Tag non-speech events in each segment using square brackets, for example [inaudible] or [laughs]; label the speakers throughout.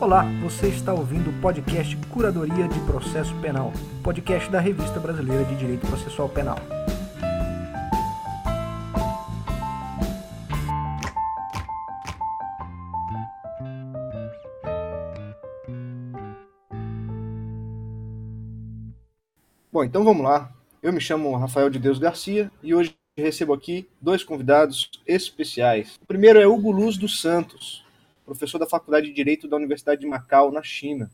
Speaker 1: Olá, você está ouvindo o podcast Curadoria de Processo Penal, podcast da Revista Brasileira de Direito Processual Penal. Bom, então vamos lá. Eu me chamo Rafael de Deus Garcia e hoje recebo aqui dois convidados especiais. O primeiro é Hugo Luz dos Santos, professor da Faculdade de Direito da Universidade de Macau, na China.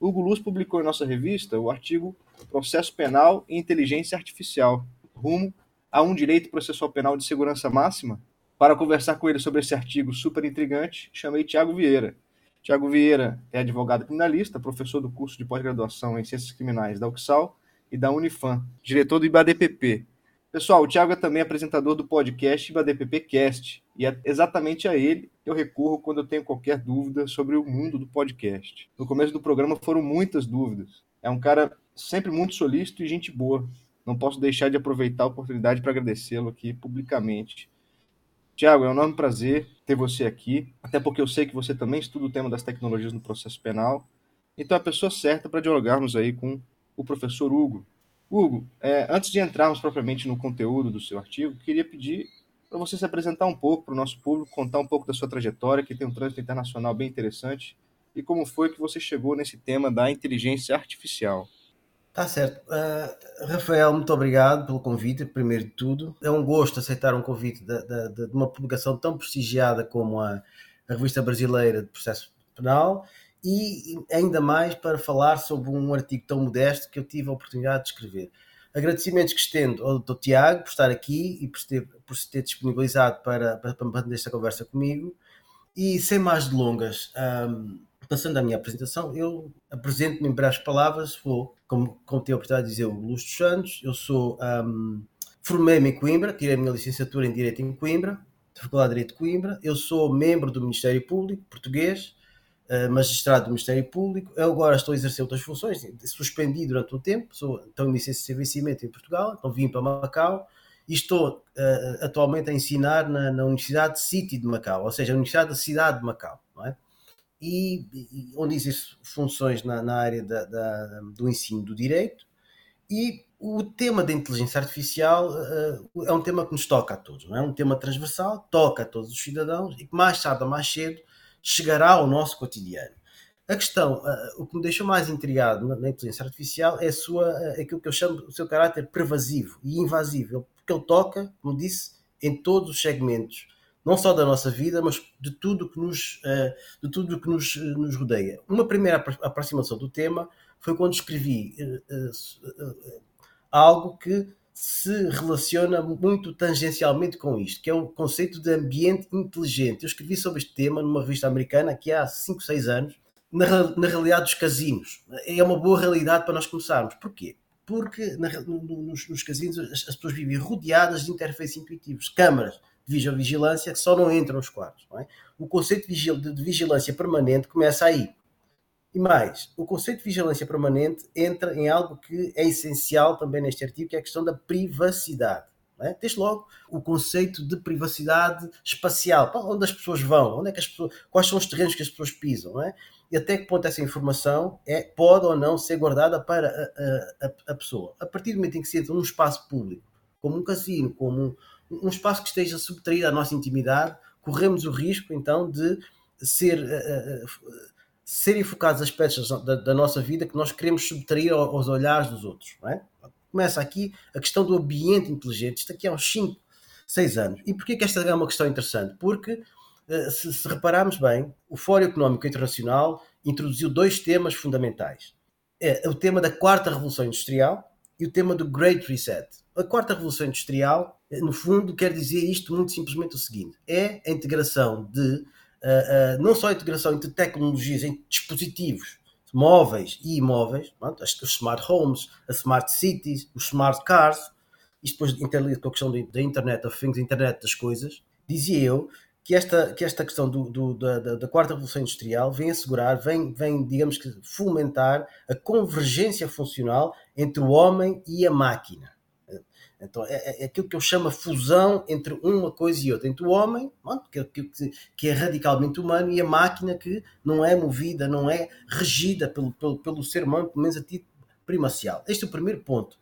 Speaker 1: Hugo Luz publicou em nossa revista o artigo Processo Penal e Inteligência Artificial, rumo a um direito processual penal de segurança máxima. Para conversar com ele sobre esse artigo super intrigante, chamei Tiago Vieira. Tiago Vieira é advogado criminalista, professor do curso de pós-graduação em Ciências Criminais da UXAL e da Unifam, diretor do IBADPP. Pessoal, o Thiago é também apresentador do podcast IBADPP Cast, e é exatamente a ele que eu recorro quando eu tenho qualquer dúvida sobre o mundo do podcast. No começo do programa foram muitas dúvidas. É um cara sempre muito solícito e gente boa. Não posso deixar de aproveitar a oportunidade para agradecê-lo aqui publicamente. Tiago, é um enorme prazer ter você aqui, até porque eu sei que você também estuda o tema das tecnologias no processo penal. Então é a pessoa certa para dialogarmos aí com o professor Hugo. Hugo, é, antes de entrarmos propriamente no conteúdo do seu artigo, queria pedir para você se apresentar um pouco para o nosso público, contar um pouco da sua trajetória, que tem um trânsito internacional bem interessante, e como foi que você chegou nesse tema da inteligência artificial.
Speaker 2: Tá certo. Uh, Rafael, muito obrigado pelo convite, primeiro de tudo. É um gosto aceitar um convite de, de, de uma publicação tão prestigiada como a, a Revista Brasileira de Processo Penal e ainda mais para falar sobre um artigo tão modesto que eu tive a oportunidade de escrever. Agradecimentos que estendo ao Dr. Tiago por estar aqui e por se ter, por ter disponibilizado para, para, para manter esta conversa comigo. E sem mais delongas, um, passando à minha apresentação, eu apresento-me em breves palavras, vou, como, como tenho a oportunidade de dizer, o dos Santos, eu sou, um, formei-me em Coimbra, tirei a minha licenciatura em Direito em Coimbra, da Faculdade de Direito de Coimbra, eu sou membro do Ministério Público português, magistrado do Ministério Público. Eu agora estou a exercer outras funções, suspendi durante um tempo, sou, então iniciei serviçamento em Portugal, então vim para Macau e estou uh, atualmente a ensinar na, na, Universidade City de Macau, ou seja, a Universidade da cidade de Macau, não é? E, e onde exerço funções na, na área da, da, do ensino do direito e o tema da inteligência artificial uh, é um tema que nos toca a todos, não é? um tema transversal, toca a todos os cidadãos e que mais tarde ou mais cedo chegará ao nosso cotidiano. A questão, uh, o que me deixou mais intrigado na, na inteligência artificial é sua, uh, aquilo que eu chamo o seu caráter pervasivo e invasivo, porque ele toca, como disse, em todos os segmentos, não só da nossa vida, mas de tudo que nos, uh, de tudo que nos, nos rodeia. Uma primeira aproximação do tema foi quando escrevi algo que se relaciona muito tangencialmente com isto, que é o conceito de ambiente inteligente. Eu escrevi sobre este tema numa revista americana aqui há 5, 6 anos, na, na realidade dos casinos. É uma boa realidade para nós começarmos. Porquê? Porque na, nos, nos, casinos as, as, pessoas vivem rodeadas de interfaces intuitivos, câmaras de vigilância que só não entram nos quartos. É? O conceito de, de vigilância permanente começa aí. E mais, o conceito de vigilância permanente entra em algo que é essencial também neste artigo, que é a questão da privacidade. É? Desde logo, o conceito de privacidade espacial. Para onde as pessoas vão? Onde é que as pessoas, quais são os terrenos que as pessoas pisam? É? E até que ponto essa informação é, pode ou não ser guardada para a, a, a pessoa. A partir do momento em que se entra num espaço público, como um casino, como um, um espaço que esteja subtraído à nossa intimidade, corremos o risco então de ser uh, uh, serem focados aspectos da, da, nossa vida que nós queremos subtrair aos olhares dos outros. É? Começa aqui a questão do ambiente inteligente, isto aqui há uns 5, 6 anos. E porquê que esta é uma questão interessante? Porque, eh, se, se repararmos bem, o Fórum Económico Internacional introduziu dois temas fundamentais. É o tema da quarta revolução industrial e o tema do Great Reset. A quarta revolução industrial, eh, no fundo, quer dizer isto muito simplesmente o seguinte: é a integração de uh, não só a integração entre tecnologias em dispositivos móveis e imóveis, pronto, os smart homes, as smart cities, os smart cars, isto depois interliga com a questão da Internet of Things, Internet das coisas, dizia eu que esta, que esta questão do, do, da, da, quarta revolução industrial vem assegurar, vem, vem, digamos que, fomentar a convergência funcional entre o homem e a máquina. Então é, é, é aquilo que eu chamo a fusão entre uma coisa e outra, entre o homem, que, que, que, é radicalmente humano, e a máquina que não é movida, não é regida pelo, pelo, pelo ser humano, pelo menos a título primacial. Este é o primeiro ponto.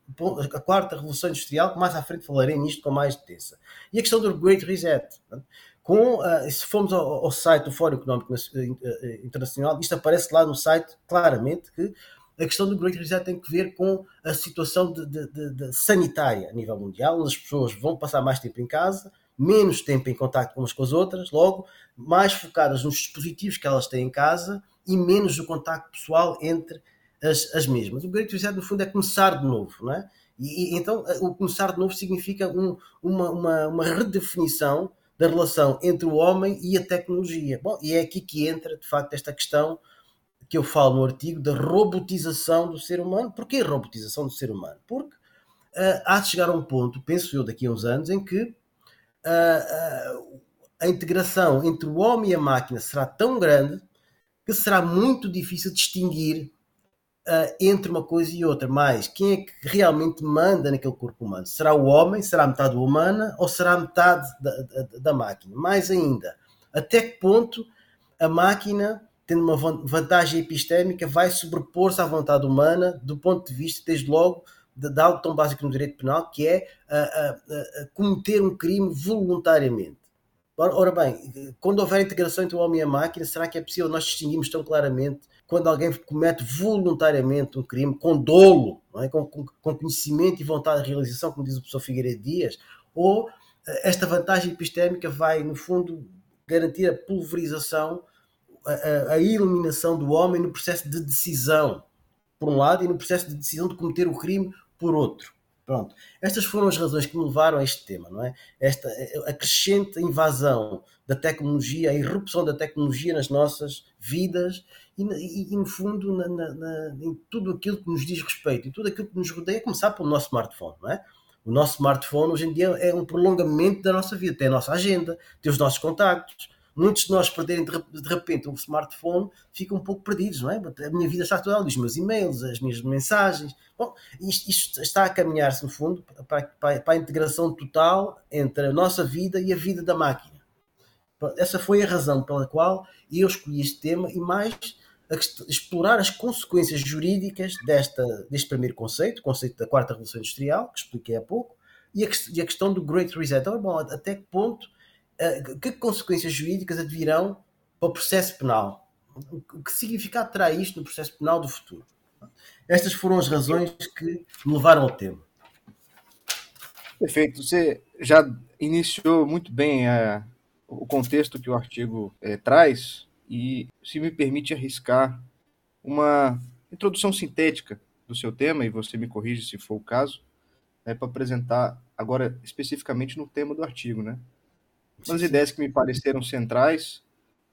Speaker 2: A quarta revolução industrial, mais à frente falarei nisto com mais detença. E a questão do Great Reset. Com, uh, se formos ao, ao, site do Fórum Económico Internacional, isto aparece lá no site claramente que a questão do Great Reset tem que ver com a situação de, de, de, sanitária a nível mundial, onde as pessoas vão passar mais tempo em casa, menos tempo em contato umas com as outras, logo mais focadas nos dispositivos que elas têm em casa e menos o contacto pessoal entre as, as mesmas. O Great Reset, no fundo, é começar de novo, não é? E, e então, o começar de novo significa um, uma, uma, uma redefinição da relação entre o homem e a tecnologia. Bom, e é aqui que entra, de facto, esta questão que eu falo no artigo da robotização do ser humano. Porquê robotização do ser humano? Porque uh, há de chegar a um ponto, penso eu, daqui a uns anos, em que uh, uh, a integração entre o homem e a máquina será tão grande que será muito difícil distinguir entre uma coisa e outra. Mas quem é que realmente manda naquele corpo humano? Será o homem? Será metade humana? Ou será metade da, da, da máquina? Mais ainda, até que ponto a máquina tendo uma vantagem epistémica, vai sobrepor-se à vontade humana do ponto de vista, desde logo, de, de algo tão básico no direito penal, que é a, a, a cometer um crime voluntariamente. Ora, ora, bem, quando houver integração entre o homem e a máquina, será que é possível nós distinguirmos tão claramente quando alguém comete voluntariamente um crime, com dolo, é? com, com, com, conhecimento e vontade de realização, como diz o professor Figueiredo Dias, ou eh, esta vantagem epistémica vai, no fundo, garantir a pulverização a, a, eliminação do homem no processo de decisão, por um lado, e no processo de decisão de cometer o crime, por outro. Pronto. Estas foram as razões que me levaram a este tema, não é? Esta, a crescente invasão da tecnologia, a irrupção da tecnologia nas nossas vidas e, e, e no fundo, na, na, na, em tudo aquilo que nos diz respeito e tudo aquilo que nos rodeia, começar pelo nosso smartphone, não é? O nosso smartphone hoje em dia é um prolongamento da nossa vida, tem a nossa agenda, tem os nossos contactos, muitos de nós perderem de repente um smartphone ficam um pouco perdidos, não é? A minha vida está toda ali, os meus e-mails, as minhas mensagens. Bom, isto, isto está a caminhar-se, no fundo, para, para, para, a integração total entre a nossa vida e a vida da máquina. Essa foi a razão pela qual eu escolhi este tema e mais explorar as consequências jurídicas desta, deste primeiro conceito, o conceito da quarta revolução industrial, que expliquei há pouco, e a, e a questão do Great Reset. Então, bom, até que ponto que consequências jurídicas advirão para o processo penal? O que significado terá isto no processo penal do futuro? Estas foram as razões que me levaram ao tema.
Speaker 1: Perfeito. Você já iniciou muito bem a, eh, o contexto que o artigo é, traz e, se me permite arriscar, uma introdução sintética do seu tema, e você me corrige se for o caso, é para apresentar agora especificamente no tema do artigo, né? Uma das ideias que me pareceram centrais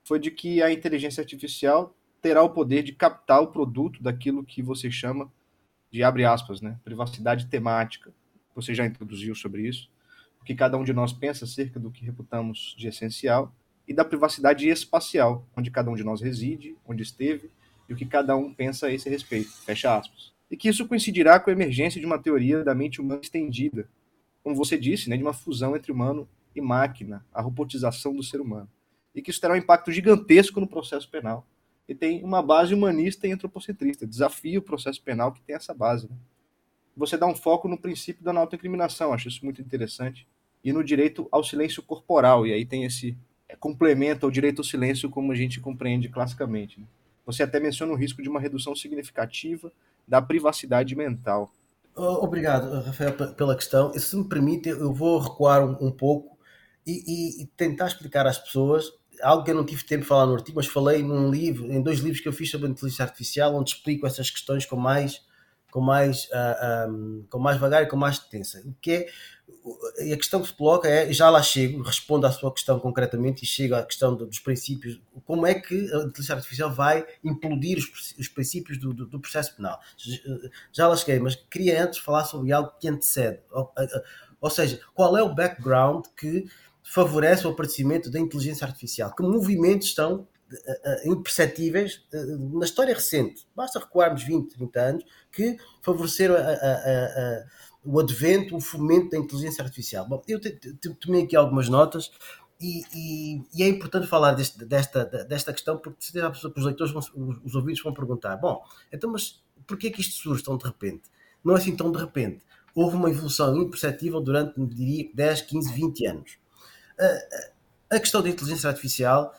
Speaker 1: foi de que a inteligência artificial terá o poder de captar o produto daquilo que você chama de abre aspas, né, privacidade temática. Você já introduziu sobre isso, o que cada um de nós pensa acerca do que reputamos de essencial e da privacidade espacial, onde cada um de nós reside, onde esteve e o que cada um pensa a esse respeito. Fecha aspas. E que isso coincidirá com a emergência de uma teoria da mente humana estendida, como você disse, né, de uma fusão entre humano e máquina, a robotização do ser humano. E que isso terá um impacto gigantesco no processo penal. E tem uma base humanista e antropocentrista. Desafia o processo penal que tem essa base. Né? Você dá um foco no princípio da autoincriminação, acho isso muito interessante. E no direito ao silêncio corporal. E aí tem esse é, complemento ao direito ao silêncio como a gente compreende classicamente. Né? Você até menciona o risco de uma redução significativa da privacidade mental.
Speaker 2: Obrigado, Rafael, pela questão. Se me permite, eu vou recuar um pouco e, e, e, tentar explicar às pessoas algo que eu não tive tempo de falar no artigo, mas falei num livro, em dois livros que eu fiz sobre inteligência artificial, onde explico essas questões com mais, com mais, uh, ah, um, com mais vagar e com mais detença. O que é a questão que se coloca é, já lá chego, respondo à sua questão concretamente e chego à questão dos princípios, como é que a inteligência artificial vai implodir os, os princípios do, do, do, processo penal. Já lá cheguei, mas queria antes falar sobre algo que antecede, ou, ou seja, qual é o background que favorece o aparecimento da inteligência artificial. Que movimentos estão uh, imperceptíveis uh, na história recente. Basta recuarmos 20, 30 anos que favoreceram a, a, a, o advento, o fomento da inteligência artificial. Bom, eu tomei aqui algumas notas e, e, e é importante falar deste, desta, desta questão porque se os leitores, vão, os, os ouvintes vão perguntar, bom, então mas porquê que isto surge tão de repente? Não é assim tão de repente. Houve uma evolução imperceptível durante, diria, 10, 15, 20 anos. A, questão da inteligência artificial,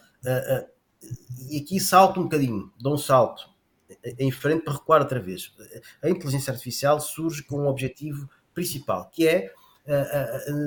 Speaker 2: e aqui salto um bocadinho, dou um salto em frente para recuar outra vez. A inteligência artificial surge com um objetivo principal, que é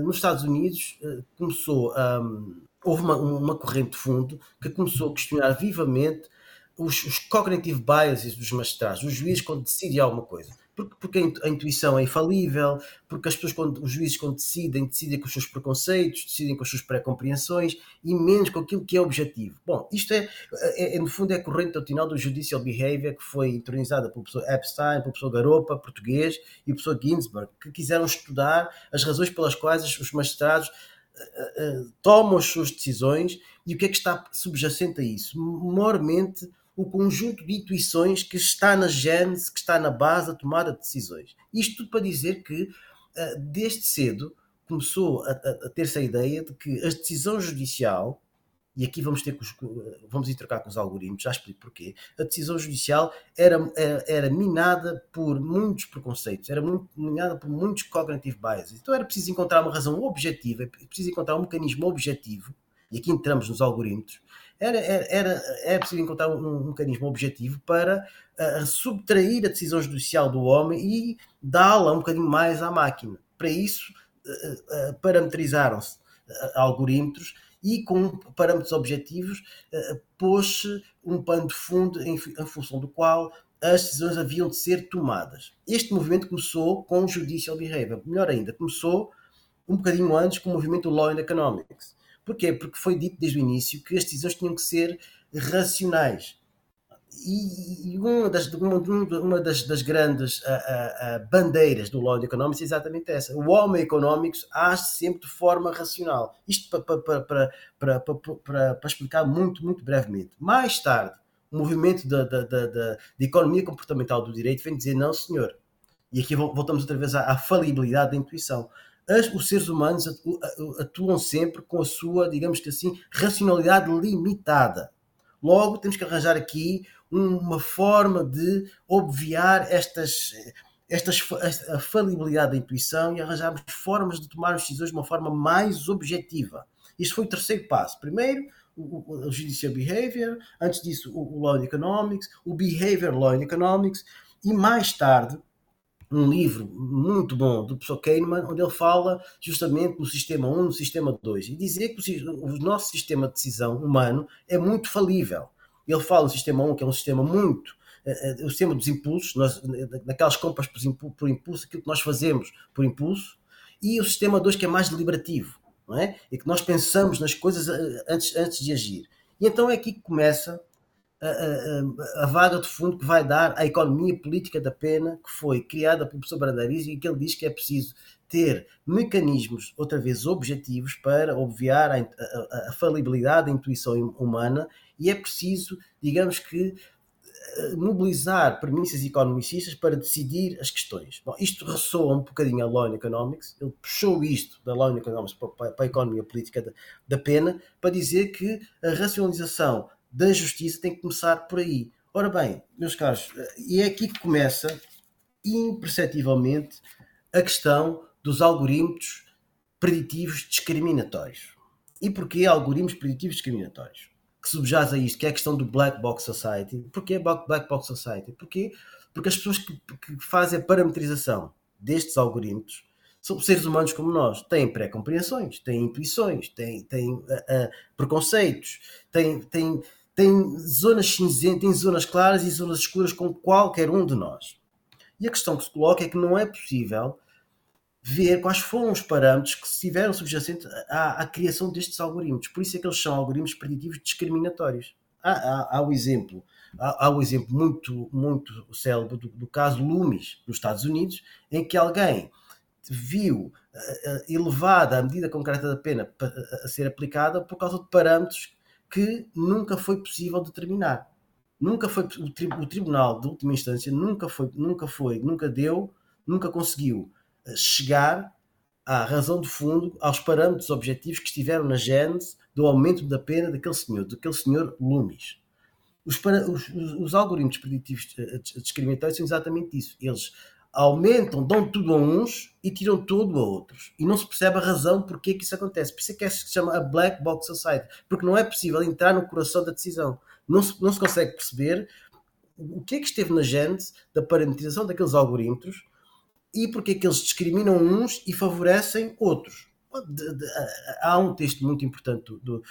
Speaker 2: nos Estados Unidos começou um, houve uma, uma corrente de fundo que começou a questionar vivamente os, os cognitive biases dos magistrados, os juízes quando decidem alguma coisa porque, porque a intuição é infalível, porque as pessoas, quando, os juízes, quando decidem, decidem com os seus preconceitos, decidem com as suas pré-compreensões e menos com aquilo que é objetivo. Bom, isto é, é, é no fundo, é corrente doutrinal do judicial behavior que foi intronizada pelo professor Epstein, pelo professor Garopa, português, e o professor Ginsburg, que quiseram estudar as razões pelas quais os magistrados uh, uh, tomam as suas decisões e o que é que está subjacente a isso. Mormente o conjunto de intuições que está na gênese, que está na base da tomada de decisões. Isto tudo para dizer que, eh, desde cedo, começou a, a, a ter-se a ideia de que a decisão judicial, e aqui vamos ter que vamos trocar com os algoritmos, já explico porquê, a decisão judicial era, era, era, minada por muitos preconceitos, era muito, minada por muitos cognitive biases. Então era preciso encontrar uma razão objetiva, é preciso encontrar um mecanismo objetivo, e aqui entramos nos algoritmos, era, era, era, era preciso encontrar um, um mecanismo objetivo para uh, subtrair a decisão judicial do homem e dá-la um bocadinho mais à máquina. Para isso, uh, uh, parametrizaram-se algoritmos e com parâmetros objetivos pôs-se um pano de fundo em, em função do qual as decisões haviam de ser tomadas. Este movimento começou com o Judicial Behavior. Melhor ainda, começou um bocadinho antes com o movimento Law and Economics. Porquê? Porque foi dito desde o início que as decisões tinham que ser racionais. E, uma das, uma, uma das, das grandes a, a, a bandeiras do Law Economics é exatamente essa. O homem económico age sempre de forma racional. Isto para, para, para, para explicar muito, muito brevemente. Mais tarde, o movimento da, da, da, da, economia comportamental do direito vem dizer não, senhor. E aqui voltamos outra vez à, à falibilidade da intuição as, os seres humanos atuam sempre com a sua, digamos que assim, racionalidade limitada. Logo, temos que arranjar aqui uma forma de obviar estas, estas, a falibilidade da intuição e arranjarmos formas de tomar decisões de uma forma mais objetiva. Isto foi o terceiro passo. Primeiro, o, o Judicial Behavior, antes disso, o, o Law Economics, o Behavior Law Economics, e mais tarde, um livro muito bom do professor Kahneman, onde ele fala justamente no sistema 1, no sistema 2, e dizer que o nosso sistema de decisão humano é muito falível. Ele fala no sistema 1, que é um sistema muito. Uh, o sistema dos impulsos, nós, naquelas compras por, impulso, por impulso, aquilo que nós fazemos por impulso, e o sistema 2, que é mais deliberativo, não é? E que nós pensamos nas coisas antes, antes de agir. E então é aqui que começa a, a, vaga de fundo que vai dar à economia política da pena, que foi criada pelo professor Brandariz e que ele diz que é preciso ter mecanismos, outra vez, objetivos para obviar a, a, a falibilidade da intuição humana e é preciso, digamos que, eh, mobilizar premissas economicistas para decidir as questões. Bom, isto ressoa um bocadinho a Law Economics, ele puxou isto da Law Economics para, para a economia política da, da pena para dizer que a racionalização da justiça tem que começar por aí. Ora bem, meus caros, e é aqui que começa imperceptivelmente a questão dos algoritmos preditivos discriminatórios. E porquê algoritmos preditivos discriminatórios? Que subjaz a isto, que é a questão do Black Box Society. Porquê Black Box Society? Porquê? Porque as pessoas que, que fazem a parametrização destes algoritmos são seres humanos como nós, têm pré-compreensões, têm intuições, têm, têm uh, uh, preconceitos, têm, têm tem zonas cinzentas, tem zonas claras e zonas escuras com qualquer um de nós. E a questão que se coloca é que não é possível ver quais foram os parâmetros que estiveram subjacentes à, à, criação destes algoritmos. Por isso é que eles são algoritmos preditivos discriminatórios. Há, há, há o exemplo, há, há, o exemplo muito, muito célebre do, do, caso Loomis, nos Estados Unidos, em que alguém viu uh, elevada a medida concreta da pena a, a ser aplicada por causa de parâmetros que nunca foi possível determinar. Nunca foi o, tri, o tribunal de última instância nunca foi, nunca foi, nunca deu, nunca conseguiu chegar à razão de fundo, aos parâmetros objetivos que estiveram na gênese do aumento da pena daquele senhor, daquele senhor Loomis. Os, os, os, algoritmos preditivos discriminatórios são exatamente isso. Eles aumentam, dão tudo a uns e tiram tudo a outros. E não se percebe a razão porque que isso acontece. Por isso é que se chama a Black Box Society. Porque não é possível entrar no coração da decisão. Não se, não se consegue perceber o que é que esteve na gênese da parametrização daqueles algoritmos e porque é que eles discriminam uns e favorecem outros. De, de, há um texto muito importante do, do,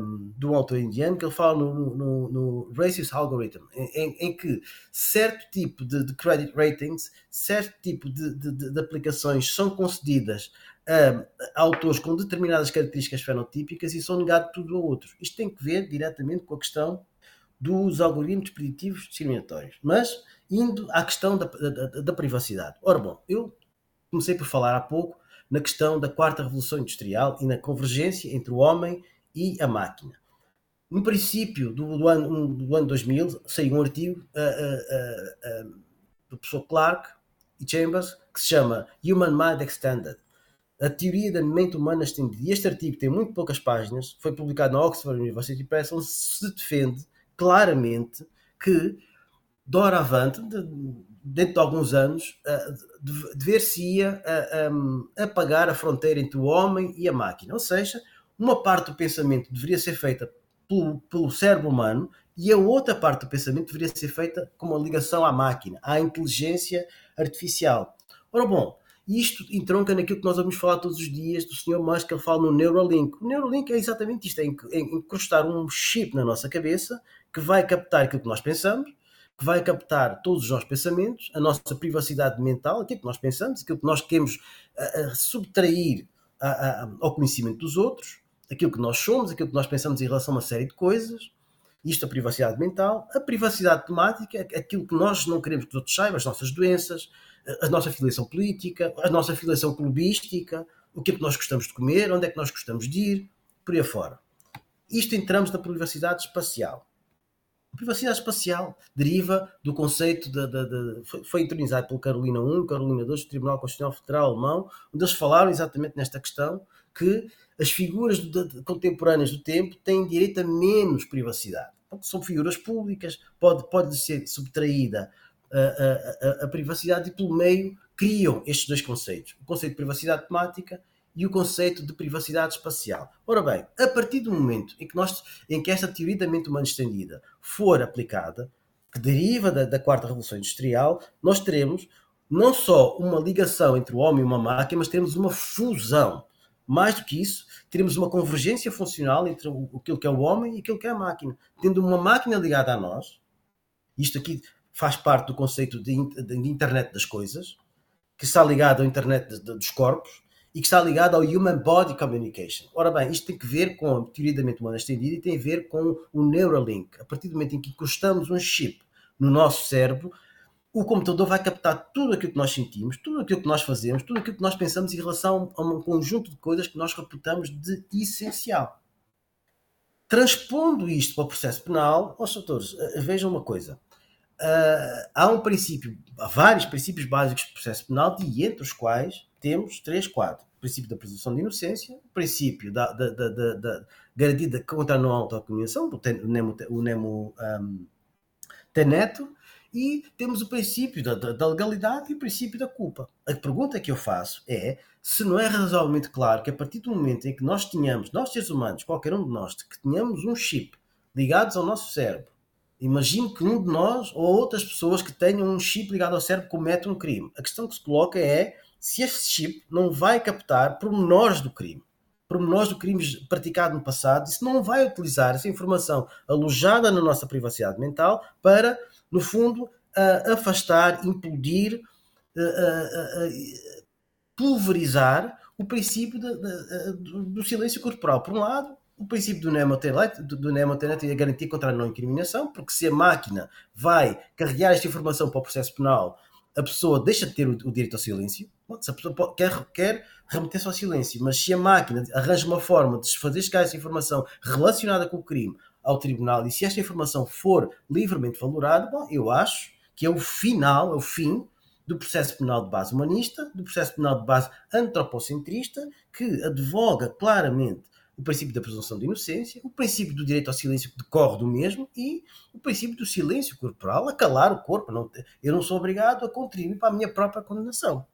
Speaker 2: um, do autor indiano que ele fala no, no, no Racist Algorithm, em, em, que certo tipo de, de credit ratings, certo tipo de, de aplicações são concedidas a, a autores com determinadas características fenotípicas e são negados tudo a outros. Isto tem que ver diretamente com a questão dos algoritmos preditivos discriminatórios. Mas indo à questão da, da, da, privacidade. Ora bom, eu comecei por falar há pouco na questão da quarta revolução industrial e na convergência entre o homem e a máquina. No princípio do, do, ano, do ano 2000 saiu um artigo uh, uh, uh, do professor Clark e Chambers que se chama Human Mind Extended. A teoria da mente humana estendida. E este artigo tem muito poucas páginas, foi publicado na Oxford University Press, onde se defende claramente que doravante, dentro de alguns anos, dever-se-ia apagar a fronteira entre o homem e a máquina. Ou seja, uma parte do pensamento deveria ser feita pelo, pelo cérebro humano e a outra parte do pensamento deveria ser feita com uma ligação à máquina, à inteligência artificial. Ora bom, isto entronca naquilo que nós vamos falar todos os dias do Sr. Musk, que ele fala no Neuralink. O Neuralink é exatamente isto, é encrustar um chip na nossa cabeça que vai captar aquilo que nós pensamos, que vai captar todos os nossos pensamentos, a nossa privacidade mental, aquilo que nós pensamos, aquilo que nós queremos uh, uh, subtrair uh, ao conhecimento dos outros, aquilo que nós somos, aquilo que nós pensamos em relação a uma série de coisas. Isto a privacidade mental, a privacidade temática, aquilo que nós não queremos que os outros saibam, as nossas doenças, a nossa filiação política, a nossa filiação clubística, o que é que nós gostamos de comer, onde é que nós gostamos de ir, por aí afora. Isto entramos na privacidade espacial. Privacidade espacial deriva do conceito de, de, de foi, intronizado pelo Carolina I, Carolina II, do Tribunal Constitucional Federal Alemão, onde eles falaram exatamente nesta questão que as figuras de, contemporâneas do tempo têm direito a menos privacidade. Porque são figuras públicas, pode, pode ser subtraída a, a, a, a privacidade e pelo meio criam estes dois conceitos. O conceito de privacidade temática e o conceito de privacidade espacial. Ora bem, a partir do momento em que, nós, em que esta teoria da mente humana estendida for aplicada, que deriva da, da quarta revolução industrial, nós teremos não só uma ligação entre o homem e uma máquina, mas teremos uma fusão. Mais do que isso, teremos uma convergência funcional entre aquilo que é o homem e aquilo que é a máquina. Tendo uma máquina ligada a nós, isto aqui faz parte do conceito de, de internet das coisas, que está ligado à internet de, de, dos corpos, e que está ligado ao Human Body Communication. Ora bem, isto tem que ver com a teoria da mente humana estendida e tem a ver com o Neuralink. A partir do momento em que encostamos um chip no nosso cérebro, o computador vai captar tudo aquilo que nós sentimos, tudo aquilo que nós fazemos, tudo aquilo que nós pensamos em relação a um conjunto de coisas que nós reputamos de essencial. Transpondo isto para o processo penal, ó doutores, eh, vejam uma coisa. Uh, há um princípio, há vários princípios básicos do processo penal, e entre os quais temos três, quatro. O princípio da presunção de inocência, o princípio da, da, da, da, da garantia contra a não autocomunicação, o Nemo, o Nemo um, Teneto, e temos o princípio da, da, legalidade e o princípio da culpa. A pergunta que eu faço é se não é razoavelmente claro que a partir do momento em que nós tenhamos, nós seres humanos, qualquer um de nós, que tenhamos um chip ligados ao nosso cérebro, imagine que um de nós ou outras pessoas que tenham um chip ligado ao cérebro cometem um crime. A questão que se coloca é se este chip não vai captar pormenores do crime, pormenores do crime praticado no passado, isso não vai utilizar essa informação alojada na nossa privacidade mental para, no fundo, afastar, implodir, uh, pulverizar o princípio de, de, do silêncio corporal. Por um lado, o princípio do Nemotenet, do é garantir contra a não incriminação, porque se a máquina vai carregar esta informação para o processo penal a pessoa deixa de ter o, o direito ao silêncio, se a pessoa quer, quer remeter-se ao silêncio, mas se a máquina arranja uma forma de fazer chegar essa informação relacionada com o crime ao tribunal e se esta informação for livremente valorada, bom, eu acho que é o final, é o fim do processo penal de base humanista, do processo penal de base antropocentrista, que advoga claramente o princípio da presunção de inocência, o princípio do direito ao silêncio que decorre do mesmo e o princípio do silêncio corporal, a calar o corpo. Não, eu não sou obrigado a contribuir para a minha própria condenação.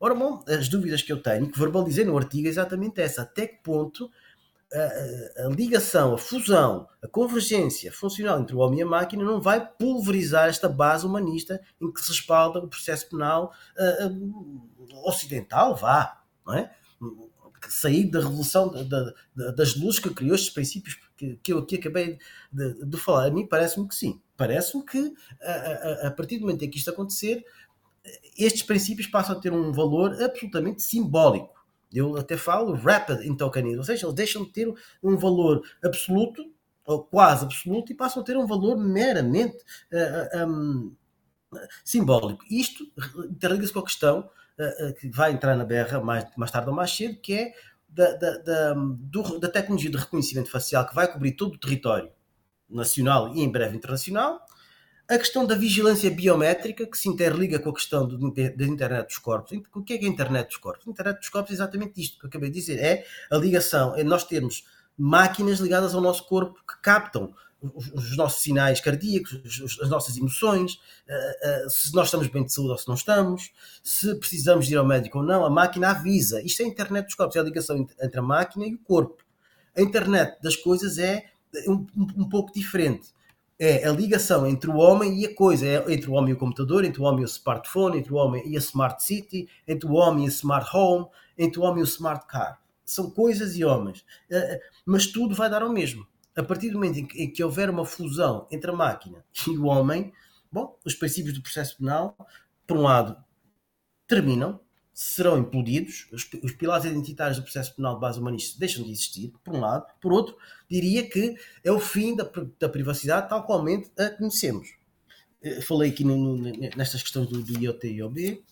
Speaker 2: Ora, bom, as dúvidas que eu tenho, que verbalizei no artigo, é exatamente essa. Até que ponto a, a, ligação, a fusão, a convergência funcional entre o homem e a máquina não vai pulverizar esta base humanista em que se respalda o processo penal uh, uh, ocidental, vá, não é? sair da revolução das luzes que criou estes princípios que, que eu aqui acabei de, de falar. A mim parece-me que sim. Parece-me que a, a, a, partir do momento em que isto acontecer, estes princípios passam a ter um valor absolutamente simbólico. Eu até falo rapid in tokenism, ou seja, eles deixam de ter um valor absoluto, ou quase absoluto, e passam a ter um valor meramente uh, uh, um, simbólico. Isto interliga-se com a questão uh, que vai entrar na berra mais, mais tarde ou mais cedo, que é da, da, da, do, da tecnologia de reconhecimento facial que vai cobrir todo o território nacional e em breve internacional, a questão da vigilância biométrica, que se interliga com a questão do, da internet dos corpos. O que é, que é a internet dos corpos? A internet dos corpos é exatamente isto que eu acabei de dizer. É a ligação, é nós termos máquinas ligadas ao nosso corpo que captam os nossos sinais cardíacos, as nossas emoções, eh, eh, se nós estamos bem de saúde ou se não estamos, se precisamos ir ao médico ou não, a máquina avisa. Isto é a internet dos corpos, é a ligação entre a máquina e o corpo. A internet das coisas é um, um pouco diferente é a ligação entre o homem e a coisa, é entre o homem e o computador, entre o homem e o smartphone, entre o homem e a smart city, entre o homem e a smart home, entre o homem e o smart car. São coisas e homens. Eh, eh, mas tudo vai dar ao mesmo. A partir do momento em que, houver uma fusão entre a máquina e o homem, bom, os princípios do processo penal, por um lado, terminam, serão implodidos, os, os, pilares identitários do processo penal de base humanista deixam de existir, por um lado. Por outro, diria que é o fim da, da privacidade tal qualmente a conhecemos. Eh, falei aqui no, no, nestas questões do, do IoT e IOB.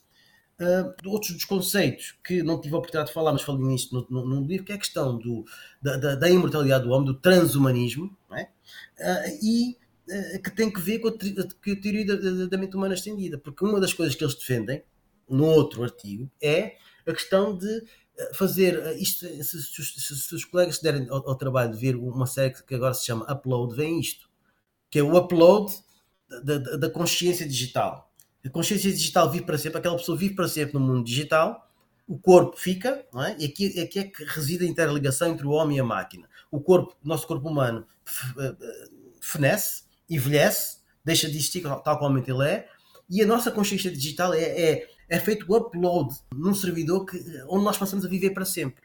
Speaker 2: Uh, outros dos conceitos que não tive a oportunidade de falar, mas falei nisto no, no, no livro, que é a questão do, da, da, da, imortalidade do homem, do transhumanismo, é? uh, e uh, que tem que ver com a, com a teoria da, da mente humana estendida, porque uma das coisas que eles defendem no outro artigo, é a questão de eh, fazer eh, isto. Se, se, se, se os colegas se derem ao, ao, trabalho de ver uma série que agora se chama Upload, vem isto, que é o upload da, da, da consciência digital. A consciência digital vive para sempre, aquela pessoa vive para sempre no mundo digital, o corpo fica, não é? e aqui, aqui é que reside a interligação entre o homem e a máquina. O corpo, nosso corpo humano, eh, fenece, envelhece, deixa de existir tal qual ele é, e a nossa consciência digital é, é é feito o upload num servidor que, onde nós passamos a viver para sempre.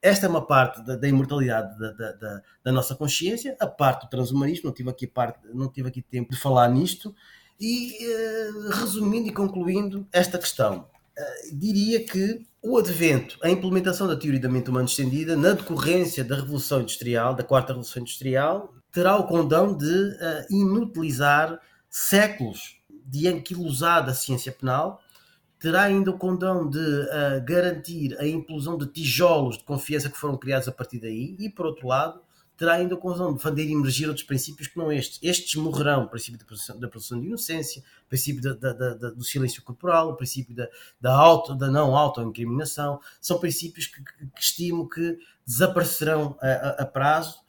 Speaker 2: Esta é uma parte da, da imortalidade da, da, da, nossa consciência, a parte do transhumanismo, não tive aqui, parte, não tive aqui tempo de falar nisto, e uh, resumindo e concluindo esta questão, uh, diria que o advento, a implementação da teoria da mente humana estendida, na decorrência da Revolução Industrial, da Quarta Revolução Industrial, terá o condão de uh, inutilizar séculos de anquilosada ciência penal terá ainda o condão de uh, garantir a implosão de tijolos de confiança que foram criados a partir daí e, por outro lado, terá ainda o condão de fazer emergir outros princípios que não estes. Estes morrerão, o princípio da produção de inocência, o princípio da, da, da, do silêncio corporal, o princípio da, da, auto, da não autoincriminação, são princípios que, que, que estimo que desaparecerão a, a, a, prazo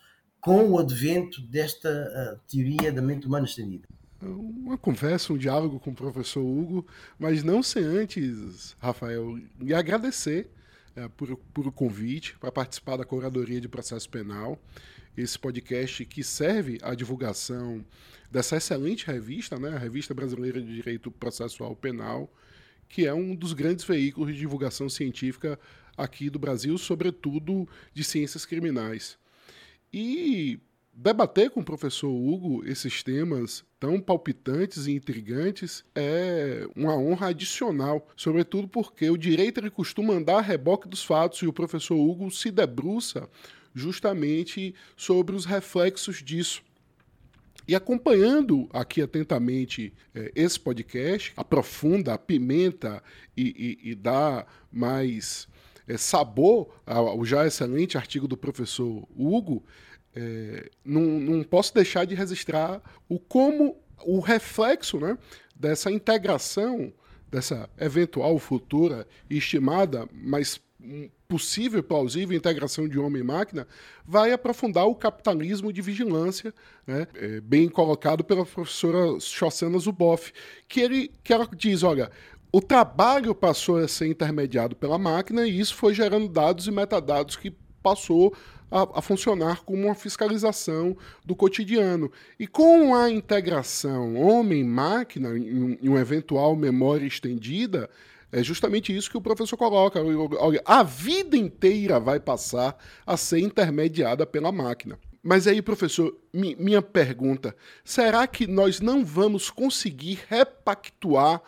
Speaker 2: com o advento desta uh, teoria da mente humana estendida
Speaker 3: uma conversa, um diálogo com o professor Hugo, mas não sem antes, Rafael, lhe agradecer é, por, por o convite para participar da Curadoria de Processo Penal, esse podcast que serve à divulgação dessa excelente revista, né, a Revista Brasileira de Direito Processual Penal, que é um dos grandes veículos de divulgação científica aqui do Brasil, sobretudo de ciências criminais. E debater com o professor Hugo esses temas tão palpitantes e intrigantes é uma honra adicional, sobretudo porque o direito ele costuma andar a reboque dos fatos e o professor Hugo se debruça justamente sobre os reflexos disso. E acompanhando aqui atentamente é, esse podcast, aprofunda, apimenta e, e, e dá mais é, sabor ao já excelente artigo do professor Hugo, é, não, não posso deixar de registrar o como o reflexo né, dessa integração dessa eventual futura estimada, mas possível, plausível integração de homem e máquina, vai aprofundar o capitalismo de vigilância, né, é, bem colocado pela professora Shoshana Zuboff, que, ele, que ela diz, olha, o trabalho passou a ser intermediado pela máquina e isso foi gerando dados e metadados que passou a, a, funcionar como uma fiscalização do cotidiano. E com a integração homem-máquina, em, em uma eventual memória estendida, é justamente isso que o professor coloca. A vida inteira vai passar a ser intermediada pela máquina. Mas aí, professor, mi, minha pergunta: será que nós não vamos conseguir repactuar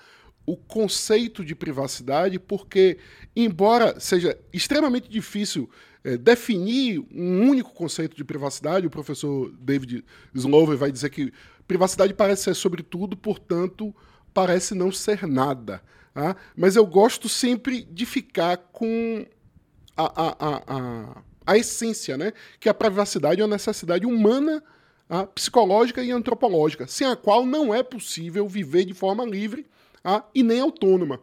Speaker 3: o conceito de privacidade? Porque, embora seja extremamente difícil é, definir um único conceito de privacidade, o professor David Slover vai dizer que privacidade parece ser sobre tudo, portanto, parece não ser nada. Tá? Mas eu gosto sempre de ficar com a, a, a, a, a essência, né? que a privacidade é uma necessidade humana, tá? psicológica e antropológica, sem a qual não é possível viver de forma livre tá? e nem autônoma.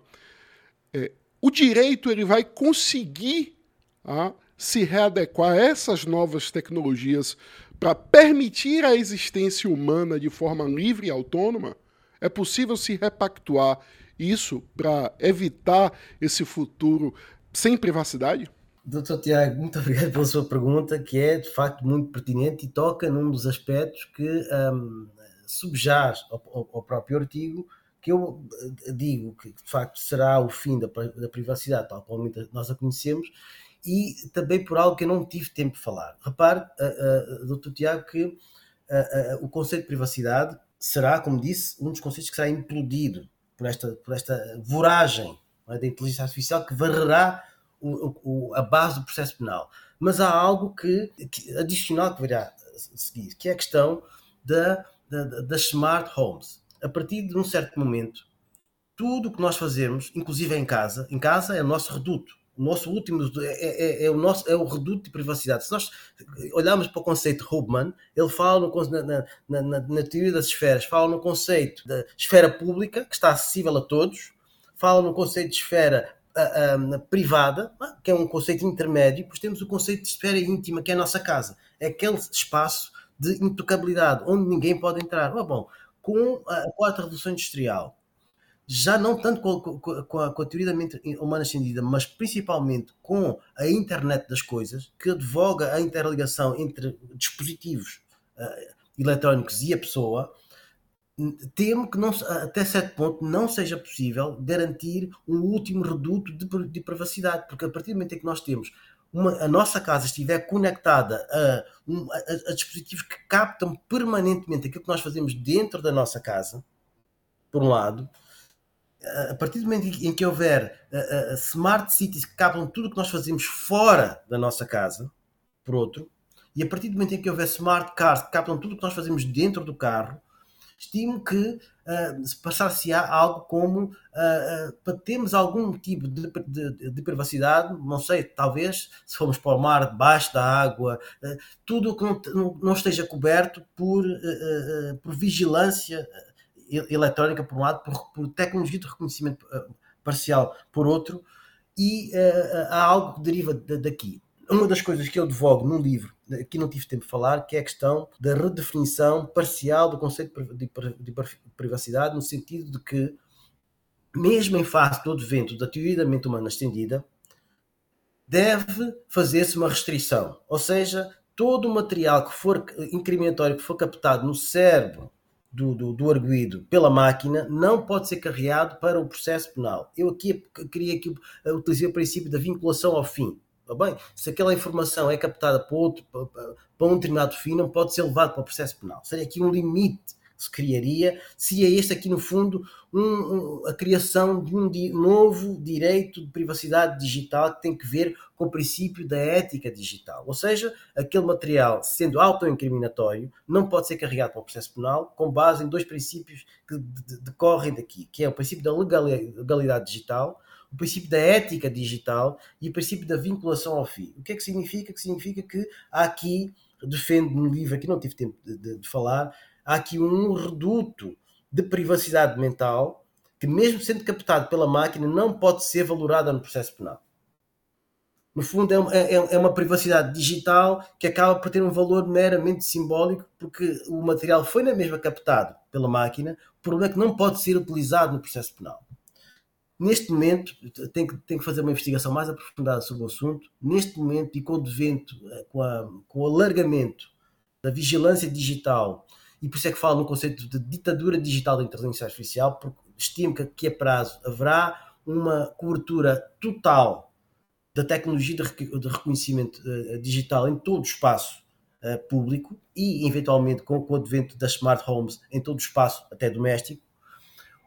Speaker 3: É, o direito ele vai conseguir tá? Se readequar a essas novas tecnologias para permitir a existência humana de forma livre e autônoma? É possível se repactuar isso para evitar esse futuro sem privacidade?
Speaker 2: Doutor Tiago, muito [laughs] obrigado pela sua pergunta, que é de facto muito pertinente e toca num dos aspectos que um, subjaz ao, ao, próprio artigo, que eu eh, digo que de facto será o fim da, da privacidade, tal como nós a conhecemos, e também por algo que eu não tive tempo de falar. Repare, uh, uh, doutor Tiago, que uh, o conceito de privacidade será, como disse, um dos conceitos que será implodido por esta, por esta voragem é, da inteligência artificial que varrerá o, o, a base do processo penal. Mas há algo que, que adicional que virá a seguir, que é a questão da, da, das smart homes. A partir de um certo momento, tudo o que nós fazemos, inclusive em casa, em casa é o nosso reduto o nosso último é, é, é, o nosso é o reduto de privacidade. Se nós olharmos para o conceito de Hubman, ele fala no, na, na, na, na, teoria das esferas, fala no conceito da esfera pública, que está acessível a todos, fala no conceito de esfera uh, uh, privada, que é um conceito intermédio, depois temos o conceito de esfera íntima, que é a nossa casa. É aquele espaço de intocabilidade, onde ninguém pode entrar. Ah, bom, com a quarta revolução industrial, já não tanto com, com, com, a, com, a, teoria da mente humana estendida, mas principalmente com a internet das coisas, que advoga a interligação entre dispositivos uh, eletrónicos e a pessoa, temo que não, até certo ponto não seja possível garantir um último reduto de, de privacidade, porque a partir do momento em que nós temos uma, a nossa casa estiver conectada a, a, a dispositivos que captam permanentemente aquilo que nós fazemos dentro da nossa casa, por um lado, a partir do momento em que houver uh, uh, smart cities que captam tudo o que nós fazemos fora da nossa casa, por outro, e a partir do momento em que houver smart cars que captam tudo o que nós fazemos dentro do carro, estimo que uh, passar-se-á algo como uh, para termos algum tipo de, de, de, privacidade, não sei, talvez se formos para o mar debaixo da água, tudo o que não, não, esteja coberto por, por vigilância eletrónica por um lado, por, por tecnologia de reconhecimento uh, parcial por outro, e uh, há algo que deriva daqui. Uma das coisas que eu devogo no livro, aqui não tive tempo de falar, que é a questão da redefinição parcial do conceito de, de privacidade, no sentido de que, mesmo em face do advento da teoria da mente humana estendida, deve fazer-se uma restrição. Ou seja, todo o material que for incriminatório, que for captado no cérebro do, do, do arguído pela máquina não pode ser carregado para o processo penal. Eu aqui queria que utilizei o princípio da vinculação ao fim. Tá bem? Se aquela informação é captada para, outro, para, para um determinado fim, não pode ser levado para o processo penal. Seria aqui um limite se criaria, seria este aqui no fundo um, um, a criação de um di novo direito de privacidade digital que tem que ver com o princípio da ética digital. Ou seja, aquele material, sendo autoincriminatório, não pode ser carregado para o processo penal com base em dois princípios que decorrem daqui, que é o princípio da legalidade digital, o princípio da ética digital e o princípio da vinculação ao fim. O que é que significa? Que significa que há aqui, defendo no livro, aqui não tive tempo de, de, de falar, há aqui um reduto de privacidade mental que mesmo sendo captado pela máquina, não pode ser valorada no processo penal. No fundo, é, é, é, uma privacidade digital que acaba por ter um valor meramente simbólico, porque o material foi na mesma captado pela máquina, o problema é que não pode ser utilizado no processo penal. Neste momento, tem que, tem que fazer uma investigação mais aprofundada sobre o assunto. Neste momento, e com o devento, eh, com, a, com o alargamento da vigilância digital, e por isso é que falo no conceito de ditadura digital da inteligência artificial, porque estimo que aqui a prazo haverá uma cobertura total da tecnologia de reconhecimento eh, digital em todo o espaço eh, público e, eventualmente, com, o advento das smart homes em todo o espaço, até doméstico,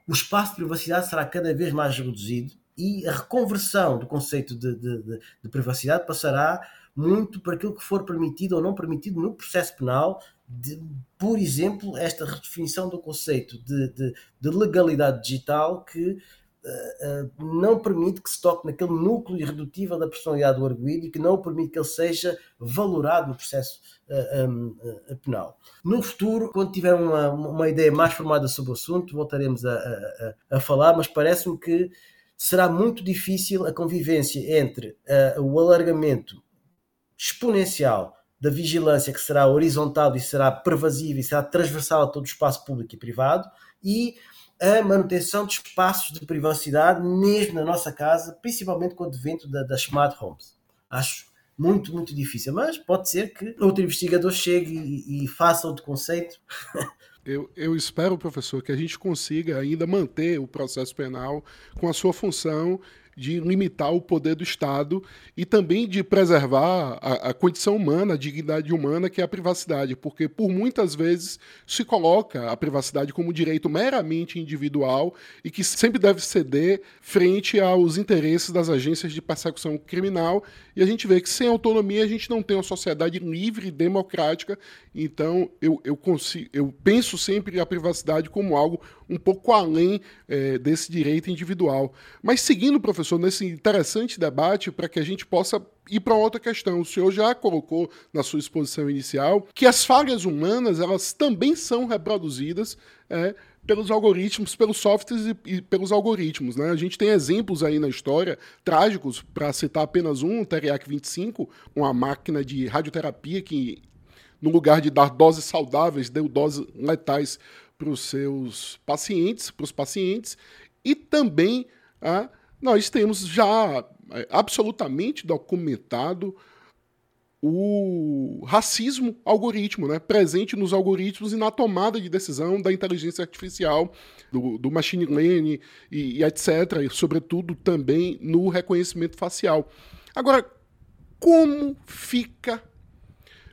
Speaker 2: o espaço de privacidade será cada vez mais reduzido e a reconversão do conceito de, de, de, de privacidade passará muito para aquilo que for permitido ou não permitido no processo penal, de, por exemplo, esta redefinição do conceito de, de, de legalidade digital que uh, não permite que se toque naquele núcleo irredutível da personalidade do arguído e que não permite que ele seja valorado no processo uh, um, uh, penal. No futuro, quando tiver uma, uma ideia mais formada sobre o assunto, voltaremos a, a, a falar, mas parece-me que será muito difícil a convivência entre o alargamento exponencial da vigilância que será horizontal e será pervasiva e será transversal a todo o espaço público e privado e a manutenção de espaços de privacidade, mesmo na nossa casa, principalmente com o advento da, das smart homes. Acho muito, muito difícil, mas pode ser que outro investigador chegue e, e faça outro conceito. [laughs]
Speaker 3: Eu, eu, espero, professor, que a gente consiga ainda manter o processo penal com a sua função de limitar o poder do Estado e também de preservar a, a, condição humana, a dignidade humana, que é a privacidade, porque por muitas vezes se coloca a privacidade como um direito meramente individual e que sempre deve ceder frente aos interesses das agências de persecução criminal. E a gente vê que sem autonomia a gente não tem uma sociedade livre e democrática. Então eu, eu, consigo, eu penso sempre a privacidade como algo um pouco além é, desse direito individual. Mas seguindo, professor, nesse interessante debate, para que a gente possa ir para outra questão. O senhor já colocou na sua exposição inicial que as falhas humanas elas também são reproduzidas é, pelos algoritmos, pelos softwares e, e, pelos algoritmos. Né? A gente tem exemplos aí na história trágicos, para citar apenas um, o Teriac 25, uma máquina de radioterapia que, no lugar de dar doses saudáveis, deu doses letais para os seus pacientes, para os pacientes, e também ah, nós temos já é, absolutamente documentado o racismo algoritmo, né, presente nos algoritmos e na tomada de decisão da inteligência artificial, do, do machine learning e, e etc., e sobretudo também no reconhecimento facial. Agora, como fica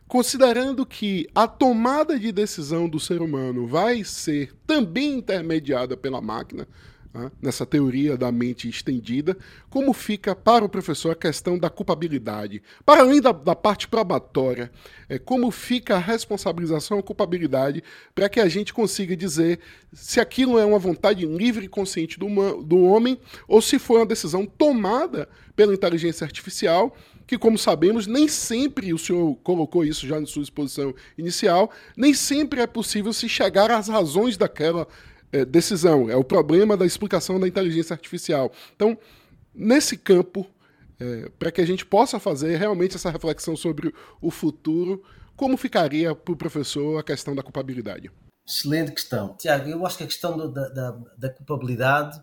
Speaker 3: Considerando que a tomada de decisão do ser humano vai ser também intermediada pela máquina, né, nessa teoria da mente estendida, como fica para o professor a questão da culpabilidade? Para além da, da parte probatória, é, como fica a responsabilização e a culpabilidade para que a gente consiga dizer se aquilo é uma vontade livre e consciente do, do homem ou se foi uma decisão tomada pela inteligência artificial que, como sabemos, nem sempre, o senhor colocou isso já na sua exposição inicial, nem sempre é possível se chegar às razões daquela é, decisão. É o problema da explicação da inteligência artificial. Então, nesse campo, é, para que a gente possa fazer realmente essa reflexão sobre o futuro, como ficaria para o professor a questão da culpabilidade?
Speaker 2: Excelente questão. Tiago, eu acho que a questão da, da, da culpabilidade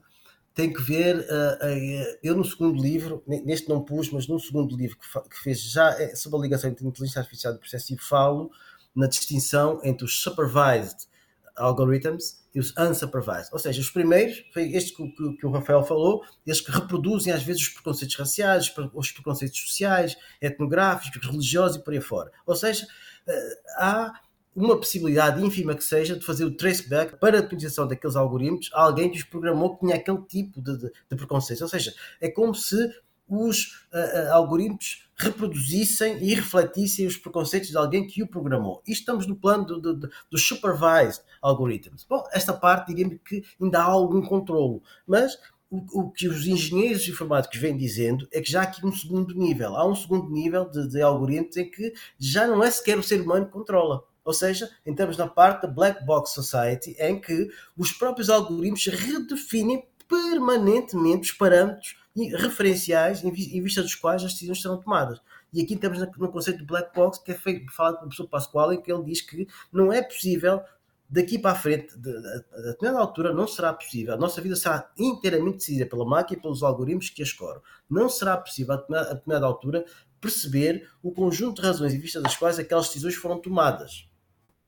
Speaker 2: tem que ver. Uh, uh, eu, no segundo livro, neste não pus, mas no segundo livro que, fez já é sobre a ligação entre inteligência artificial e processo, falo na distinção entre os supervised algorithms e os unsupervised. Ou seja, os primeiros, foi este que, que, o Rafael falou, estes que reproduzem às vezes os preconceitos raciais, os preconceitos sociais, etnográficos, religiosos e por aí fora. Ou seja, há uma possibilidade ínfima que seja de fazer o traceback para a utilização daqueles algoritmos a alguém que os programou que tinha aquele tipo de, de, de preconceito. Ou seja, é como se os uh, uh, algoritmos reproduzissem e refletissem os preconceitos de alguém que o programou. E estamos no plano dos do, do supervised algorithms. Bom, esta parte diria-me que ainda há algum controle, mas o, o, que os engenheiros informáticos vêm dizendo é que já há aqui um segundo nível. Há um segundo nível de, de algoritmos em que já não é sequer o ser humano que controla ou seja, entramos na parte da Black Box Society, em que os próprios algoritmos redefinem permanentemente os parâmetros referenciais em vista dos quais as decisões serão tomadas. E aqui temos no conceito de black box, que é feito, falado pelo professor Pascoal, em que ele diz que não é possível daqui para a frente, a determinada altura, não será possível. A nossa vida será inteiramente decidida pela máquina e pelos algoritmos que a escoram. Não será possível, a determinada altura, perceber o conjunto de razões em vista das quais aquelas decisões foram tomadas.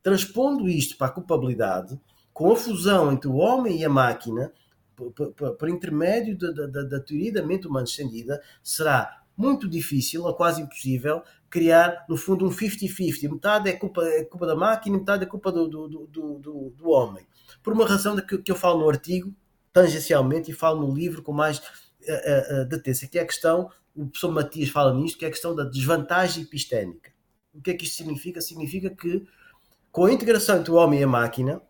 Speaker 2: Transpondo isto para a culpabilidade, com a fusão entre o homem e a máquina, por, por, por intermédio da, da, da, teoria da mente humana estendida, será muito difícil, ou quase impossível, criar, no fundo, um 50-50. Metade é culpa, é culpa da máquina e metade é culpa do, do, do, do, do homem. Por uma razão que, que eu falo no artigo, tangencialmente, e falo no livro com mais uh, uh, uh, detência, que é a questão, o professor Matias fala nisto, que é a questão da desvantagem epistémica. O que é que isto significa? Significa que, com a integração entre o homem e a máquina,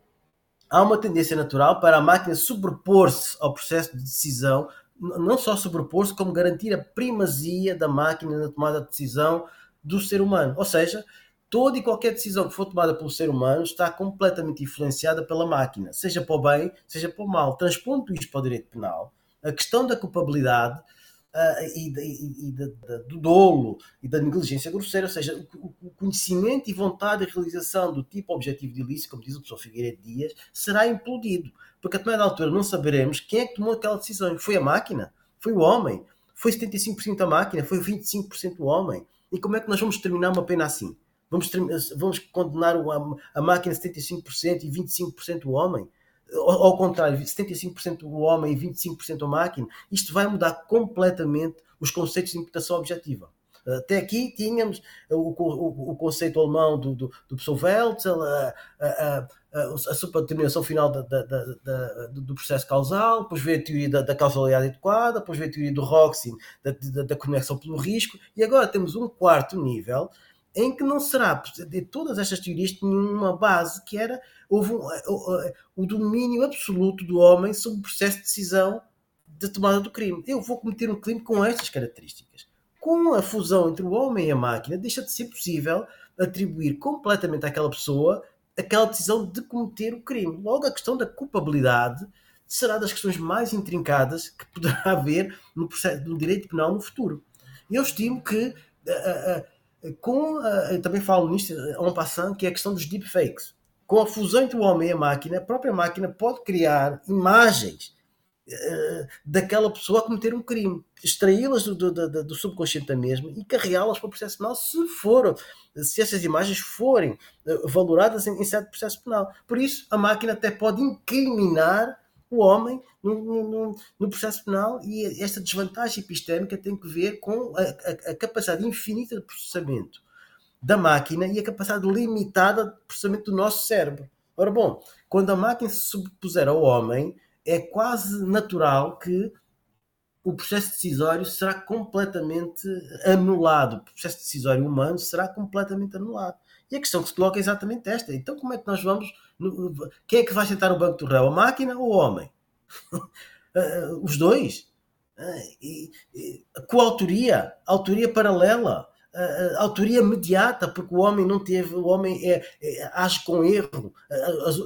Speaker 2: há uma tendência natural para a máquina sobrepor-se ao processo de decisão, não só sobrepor-se, como garantir a primazia da máquina na tomada de decisão do ser humano. Ou seja, toda e qualquer decisão que for tomada pelo ser humano está completamente influenciada pela máquina, seja para o bem, seja para o mal. Transpondo isto para o direito penal, a questão da culpabilidade uh, e, e, e de, do dolo e da negligência grosseira, ou seja, o, o, conhecimento e vontade de realização do tipo objetivo de ilícito, como diz o professor Figueiredo Dias, será implodido. Porque a determinada altura não saberemos quem é que tomou aquela decisão. Foi a máquina? Foi o homem? Foi 75% a máquina? Foi 25% o homem? E como é que nós vamos terminar uma pena assim? Vamos, vamos condenar a, a máquina 75% e 25% o homem? Ao contrário, 75% o homem e 25% a máquina, isto vai mudar completamente os conceitos de imputação objetiva. Até aqui tínhamos o, o, o conceito alemão do, do, do a, a, a, a superdeterminação final da, da, da, do processo causal, depois veio a teoria da, da causalidade adequada, depois veio a teoria do Roxin, da, conexão pelo risco, e agora temos um quarto nível em que não será de todas estas teorias tinham uma base que era houve um, o, o domínio absoluto do homem sobre o processo de decisão de tomada do crime. Eu vou cometer um crime com estas características. Com a fusão entre o homem e a máquina, deixa de ser possível atribuir completamente àquela pessoa aquela decisão de cometer o crime. Logo, a questão da culpabilidade será das questões mais intrincadas que poderá haver no, processo, no direito penal no futuro. Eu estimo que, uh, com, uh, também falo nisto, um passando, que é a questão dos deepfakes com a fusão entre o homem e a máquina, a própria máquina pode criar imagens uh, daquela pessoa a cometer um crime, extraí-las do, do, do, do, subconsciente da mesma e carregá-las para o processo penal se for, se essas imagens forem valoradas em, em certo processo penal. Por isso, a máquina até pode incriminar o homem no, no, no, processo penal e esta desvantagem epistémica tem que ver com a, a, a capacidade infinita de processamento da máquina e a capacidade limitada de processamento do nosso cérebro. Ora bom, quando a máquina se sobrepuser ao homem, é quase natural que o processo decisório será completamente anulado. O processo decisório humano será completamente anulado. E a questão que se coloca é exatamente esta. Então, como é que nós vamos. Quem é que vai sentar no banco do réu? A máquina ou o homem? [laughs] Os dois. E, coautoria, autoria paralela uh, autoria imediata, porque o homem não teve, o homem é, é age com erro,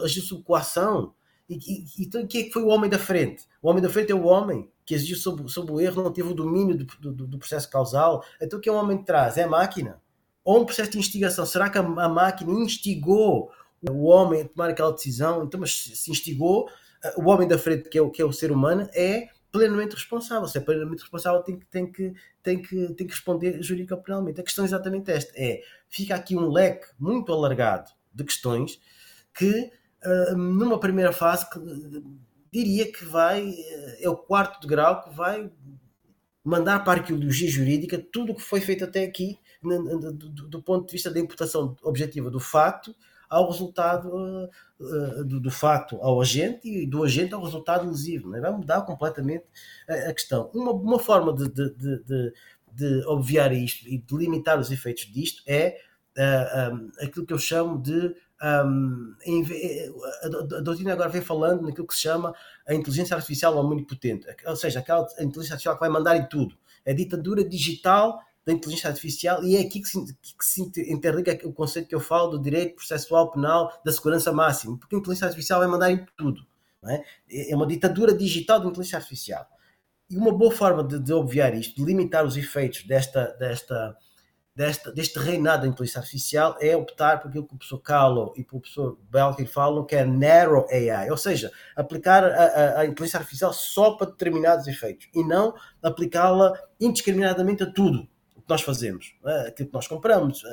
Speaker 2: agiu sob coação. E, e, então, quem é que foi o homem da frente? O homem da frente é o homem que agiu sob, sob o erro, não teve o domínio do, do, do processo causal. Então, quem é o homem de trás? É a máquina? Ou um processo de instigação? Será que a, a máquina instigou o homem a tomar aquela decisão? Então, mas se instigou, o homem da frente, que é o, que é o ser humano, é plenamente responsável. Se é plenamente responsável, tem que, tem que, tem que, tem que responder jurídico ou penalmente. A questão é exatamente esta: é, fica aqui um leque muito alargado de questões que, uh, numa primeira fase, que, diria que vai, uh, é o quarto de grau que vai mandar para a arqueologia jurídica tudo o que foi feito até aqui, do, ponto de vista da imputação objetiva do facto ao resultado uh, do, do, facto ao agente e do agente ao resultado lesivo. Né? Vai mudar completamente a, questão. Uma, uma forma de, de, de, de, obviar isto e de limitar os efeitos disto é uh, eh, um, aquilo que eu chamo de um, a doutrina agora vem falando naquilo que se chama a inteligência artificial omnipotente, ou seja, aquela inteligência artificial que vai mandar em tudo. A ditadura digital da inteligência artificial e é aqui que se, que se interliga o conceito que eu falo do direito processual penal da segurança máxima, porque a inteligência artificial vai mandar em tudo. É? é? uma ditadura digital de inteligência artificial. E uma boa forma de, de obviar isto, de limitar os efeitos desta, desta, desta, deste reinado da inteligência artificial, é optar por aquilo que o professor Carlo e o professor Belkin falam, que é narrow AI, ou seja, aplicar a, a, a inteligência artificial só para determinados efeitos e não aplicá-la indiscriminadamente a tudo nós fazemos, é? aquilo que nós compramos,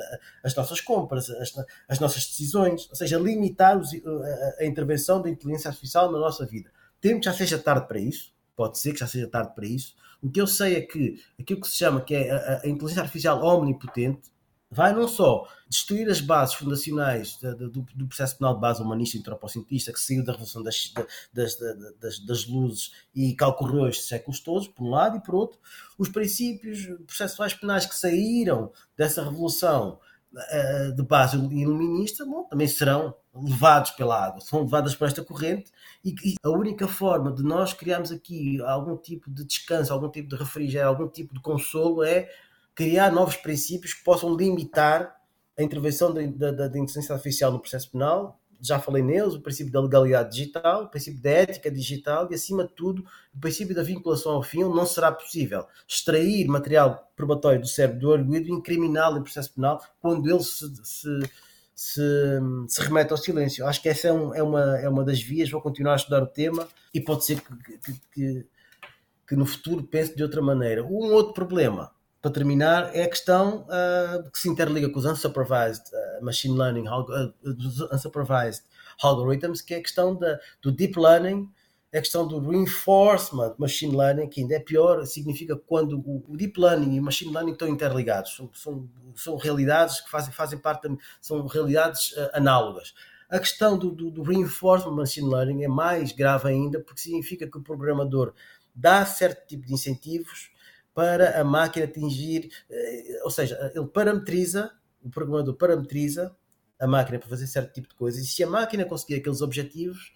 Speaker 2: as nossas compras, as, as nossas decisões, ou seja, limitar os, a, a, intervenção da inteligência artificial na nossa vida. Temo que já seja tarde para isso, pode ser que já seja tarde para isso. O que eu sei é que aquilo que se chama que é a, a inteligência artificial omnipotente, vai não só destruir as bases fundacionais do, do, processo penal de base humanista e antropocentista que saiu da revolução das, das, das, das luzes e calculou estes séculos todos, por um lado, e por outro, os princípios processuais penais que saíram dessa revolução uh, de base iluminista, bom, também serão levados pela água, são levadas por esta corrente e, e a única forma de nós criarmos aqui algum tipo de descanso, algum tipo de refrigério, algum tipo de consolo é criar novos princípios que possam limitar a intervenção da, da, da inteligência artificial no processo penal. Já falei neles, o princípio da legalidade digital, o princípio da ética digital e, acima de tudo, o princípio da vinculação ao fim, não será possível extrair material probatório do cérebro do arguido e incriminá-lo em processo penal quando ele se, se, se, se, remete ao silêncio. Acho que essa é, um, é, uma, é uma das vias. Vou continuar a estudar o tema e pode ser que, que, que, que no futuro pense de outra maneira. Um outro problema para terminar, é a questão uh, que se interliga com os unsupervised uh, machine learning, uh, unsupervised algorithms, que é a questão do deep learning, é a questão do reinforcement machine learning, que ainda é pior, significa quando o, o deep learning e o machine learning estão interligados, são, são, são realidades que fazem, fazem parte, de, são realidades análogas. A questão do, do, do reinforcement machine learning é mais grave ainda, porque significa que o programador dá certo tipo de incentivos para a máquina atingir, eh, ou seja, ele parametriza, o programador parametriza a máquina para fazer certo tipo de coisas, e se a máquina conseguir aqueles objetivos,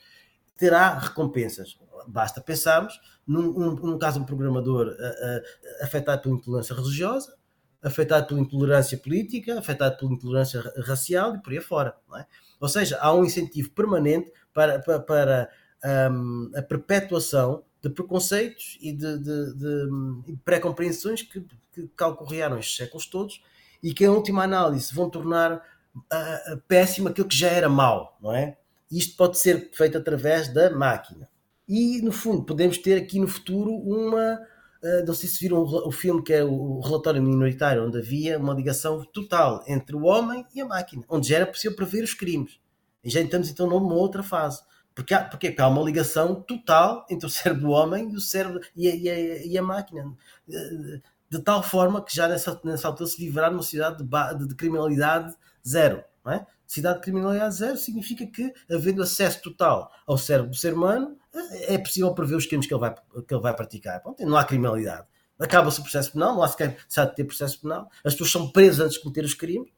Speaker 2: terá recompensas. Basta pensarmos num, num, num caso um programador uh, uh, afetado por intolerância religiosa, afetado por intolerância política, afetado por intolerância racial e por aí afora. É? Ou seja, há um incentivo permanente para, para, para um, a perpetuação de preconceitos e de, de, de pré-compreensões que, que calcorrearam estes séculos todos e que, em última análise, vão tornar uh, péssimo aquilo que já era mau, não é? Isto pode ser feito através da máquina. E, no fundo, podemos ter aqui no futuro uma. Uh, não sei se viram o, o, filme que é o Relatório Minoritário, onde havia uma ligação total entre o homem e a máquina, onde já era possível prever os crimes. E já estamos então numa outra fase. Porque há, porque há uma ligação total entre o cérebro do homem e o cérebro e a, e a, e a máquina. De tal forma que já nessa, nessa altura se livrar numa sociedade de, de, criminalidade zero. Não é? Cidade de criminalidade zero significa que, havendo acesso total ao cérebro do ser humano, é possível prever os crimes que ele vai, que ele vai praticar. Não há criminalidade. Acaba-se o processo penal, não há sequer de ter processo penal, as pessoas são presas antes de cometer os crimes.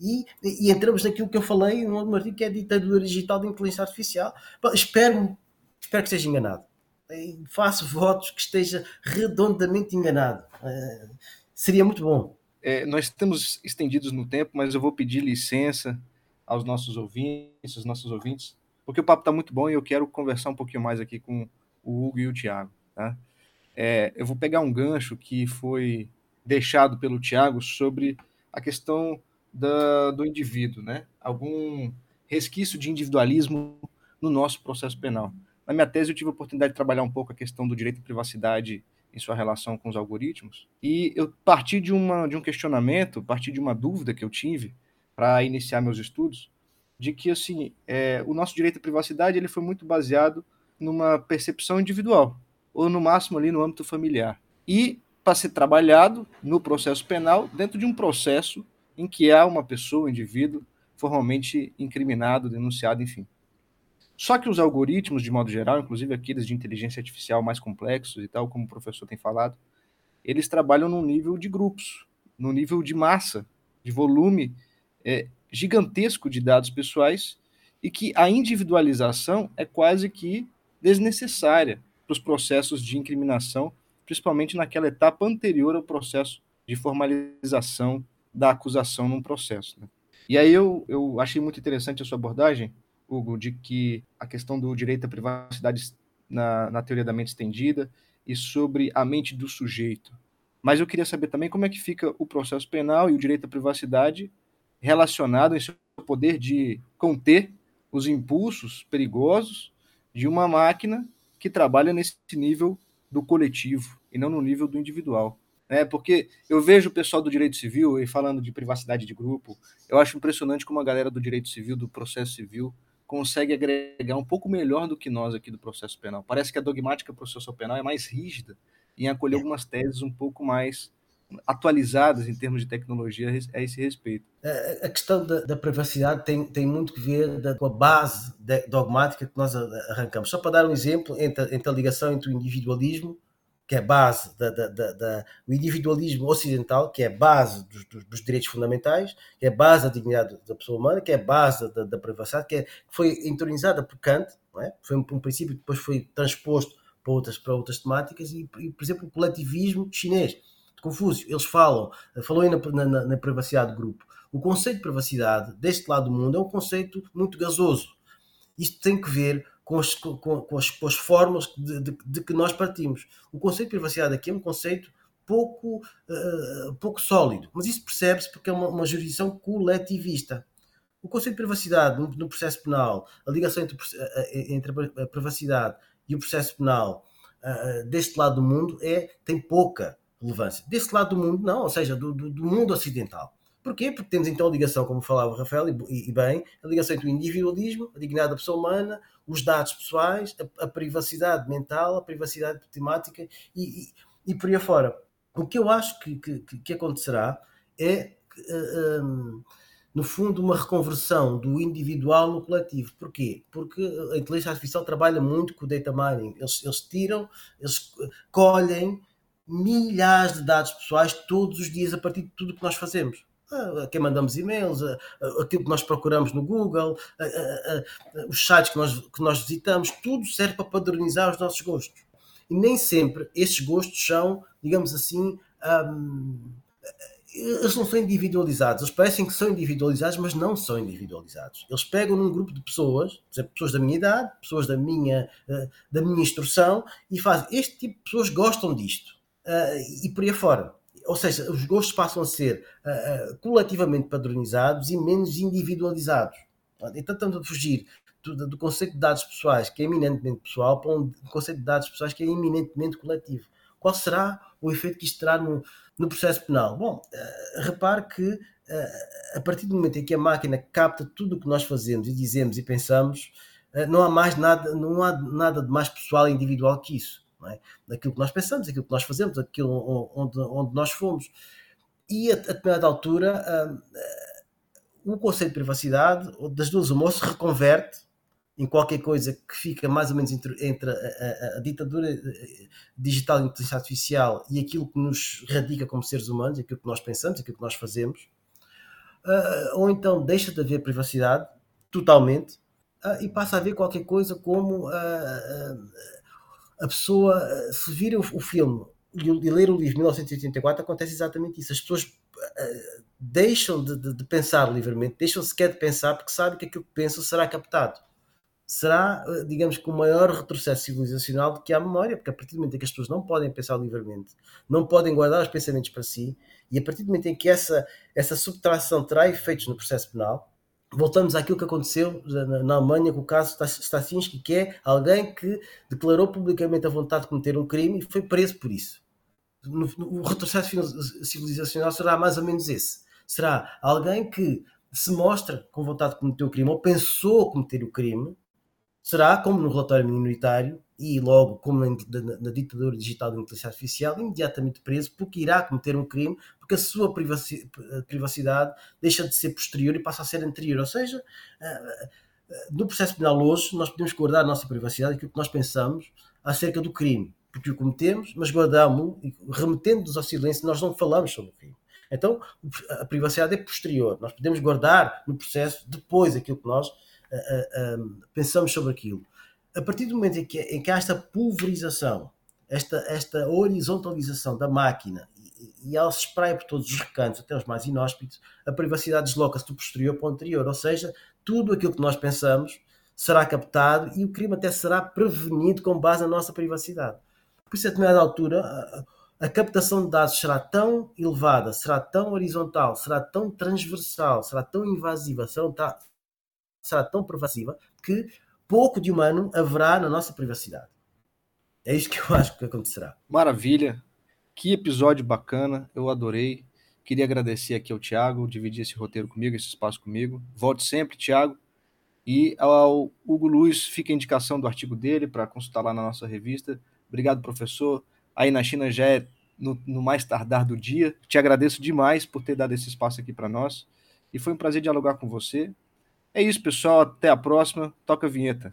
Speaker 2: E, e entramos naquilo que eu falei no artigo, que é a ditadura digital de inteligência artificial. Bom, espero, espero que esteja enganado. Faço votos que esteja redondamente enganado. Uh, seria muito bom.
Speaker 1: É, nós estamos estendidos no tempo, mas eu vou pedir licença aos nossos ouvintes, aos nossos ouvintes, porque o papo está muito bom e eu quero conversar um pouquinho mais aqui com o Hugo e o Tiago. Tá? É, eu vou pegar um gancho que foi deixado pelo Tiago sobre a questão da, do indivíduo, né? Algum resquício de individualismo no nosso processo penal. Na minha tese, eu tive a oportunidade de trabalhar um pouco a questão do direito à privacidade em sua relação com os algoritmos, e eu parti de, uma, de um questionamento, parti de uma dúvida que eu tive para iniciar meus estudos, de que assim, é, o nosso direito à privacidade ele foi muito baseado numa percepção individual, ou no máximo ali no âmbito familiar. E para ser trabalhado no processo penal dentro de um processo em que há uma pessoa, um indivíduo, formalmente incriminado, denunciado, enfim. Só que os algoritmos, de modo geral, inclusive aqueles de inteligência artificial mais complexos e tal, como o professor tem falado, eles trabalham num nível de grupos, no nível de massa, de volume é, gigantesco de dados pessoais e que a individualização é quase que desnecessária para os processos de incriminação, principalmente naquela etapa anterior ao processo de formalização da acusação num processo. Né? E aí eu, eu achei muito interessante a sua abordagem, Hugo, de que a questão do direito à privacidade na, na teoria da mente estendida e sobre a mente do sujeito. Mas eu queria saber também como é que fica o processo penal e o direito à privacidade relacionado em seu poder de conter os impulsos perigosos de uma máquina que trabalha nesse nível do coletivo e não no nível do individual. É, porque eu vejo o pessoal do direito civil e falando de privacidade de grupo, eu acho impressionante como a galera do direito civil, do processo civil, consegue agregar um pouco melhor do que nós aqui do processo penal. Parece que a dogmática processual penal é mais rígida em acolher é. algumas teses um pouco mais atualizadas em termos de tecnologia a esse respeito.
Speaker 2: A questão da, da privacidade tem, tem muito que ver da, com a base dogmática que nós arrancamos. Só para dar um exemplo, entre, entre a ligação entre o individualismo que é base da, da, da, da, individualismo ocidental, que é base dos, dos, dos, direitos fundamentais, que é base da dignidade da pessoa humana, que é base da, da privacidade, que, é, que foi entronizada por Kant, é? foi um, um, princípio que depois foi transposto para outras, para outras temáticas, e, e por exemplo, o coletivismo chinês, de Confúcio, eles falam, falou aí na, na, na privacidade do grupo, o conceito de privacidade deste lado do mundo é um conceito muito gasoso. Isto tem que ver com as, com, com as, com as formas de, de, de, que nós partimos. O conceito de privacidade aqui é um conceito pouco, uh, pouco sólido, mas isso percebe-se porque é uma, uma jurisdição coletivista. O conceito de privacidade no, no processo penal, a ligação entre, eh, entre, a privacidade e o processo penal uh, deste lado do mundo é, tem pouca relevância. Deste lado do mundo, não, ou seja, do, do, do mundo ocidental. Porquê? Porque temos então a ligação, como falava o Rafael, e, e, bem, a ligação entre o individualismo, a dignidade da pessoa humana, os dados pessoais, a, a privacidade mental, a privacidade temática e, e, e, por aí afora. O que eu acho que, que, que acontecerá é, uh, eh, um, no fundo, uma reconversão do individual no coletivo. Porquê? Porque a inteligência artificial trabalha muito com o data mining. Eles, eles tiram, eles colhem milhares de dados pessoais todos os dias a partir de tudo que nós fazemos a quem mandamos e-mails, aquilo que nós procuramos no Google, os sites que nós, que nós visitamos, tudo serve para padronizar os nossos gostos. E nem sempre esses gostos são, digamos assim, eles não são individualizados. Eles parecem que são individualizados, mas não são individualizados. Eles pegam num grupo de pessoas, por exemplo, pessoas da minha idade, pessoas da minha, da minha instrução, e fazem este tipo de pessoas gostam disto. E por aí afora ou seja, os gostos passam a ser uh, uh, coletivamente padronizados e menos individualizados. Então estamos fugir do, do, conceito de dados pessoais, que é eminentemente pessoal, para um conceito de dados pessoais que é eminentemente coletivo. Qual será o efeito que isto terá no, no processo penal? Bom, uh, repare que a partir do momento em que a máquina capta tudo o que nós fazemos e dizemos e pensamos, não há mais nada, não há nada de mais pessoal e individual que isso é? daquilo que nós pensamos, daquilo que nós fazemos, daquilo onde, onde nós fomos. E a, a determinada altura, uh, uh, o conceito de privacidade, das duas uma, se reconverte em qualquer coisa que fica mais ou menos entre, entre a, a, a, ditadura eh, digital de inteligência artificial e aquilo que nos radica como seres humanos, aquilo que nós pensamos, aquilo que nós fazemos, uh, ou então deixa de haver privacidade totalmente uh, e passa a haver qualquer coisa como uh, a pessoa, eh, se vir o, o filme e ler o livro de 1984, acontece exatamente isso. As pessoas uh, deixam de, de, de, pensar livremente, deixam sequer de pensar porque sabem que aquilo que pensam será captado. Será, uh, digamos que, o maior retrocesso civilizacional do que a memória, porque a partir do momento em que as pessoas não podem pensar livremente, não podem guardar os pensamentos para si, e a partir do momento em que essa, essa subtração terá efeitos no processo penal, voltamos àquilo que aconteceu na, Alemanha com o caso Stasinski, que é alguém que declarou publicamente a vontade de cometer um crime e foi preso por isso. O retrocesso civilizacional será mais ou menos esse. Será alguém que se mostra com vontade de cometer o crime ou pensou cometer o crime, será, como no relatório minoritário, e logo, como na, na, na ditadura digital da inteligência artificial, imediatamente preso porque irá cometer um crime, porque a sua privacidade deixa de ser posterior e passa a ser anterior. Ou seja, eh, eh, no processo penal hoje, nós podemos guardar a nossa privacidade, aquilo que nós pensamos acerca do crime, porque o cometemos, mas guardamos, remetendo-nos ao silêncio, nós não falamos sobre o crime. Então, a privacidade é posterior. Nós podemos guardar no processo depois aquilo que nós uh, uh, pensamos sobre aquilo a partir do momento em que, em que há esta pulverização, esta, esta horizontalização da máquina e, e ela se espraia por todos os recantos, até os mais inóspitos, a privacidade desloca-se do posterior para o anterior, ou seja, tudo aquilo que nós pensamos será captado e o crime até será prevenido com base na nossa privacidade. Por isso, a determinada altura, a, a captação de dados será tão elevada, será tão horizontal, será tão transversal, será tão invasiva, será, será tão pervasiva que pouco de humano haverá na nossa privacidade. É isto que eu [laughs] acho que acontecerá.
Speaker 1: Maravilha. Que episódio bacana. Eu adorei. Queria agradecer aqui ao Tiago, dividir esse roteiro comigo, esse espaço comigo. Volte sempre, Tiago. E ao Hugo Luiz, fica a indicação do artigo dele para consultar lá na nossa revista. Obrigado, professor. Aí na China já é no, no mais tardar do dia. Te agradeço demais por ter dado esse espaço aqui para nós. E foi um prazer dialogar com você. É isso, pessoal. Até a próxima. Toca a vinheta.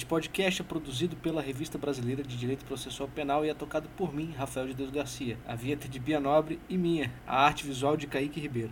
Speaker 1: Este podcast é produzido pela Revista Brasileira de Direito Processual Penal e é tocado por mim, Rafael de Deus Garcia. A vinheta de Bia Nobre e minha, a arte visual de Kaique Ribeiro.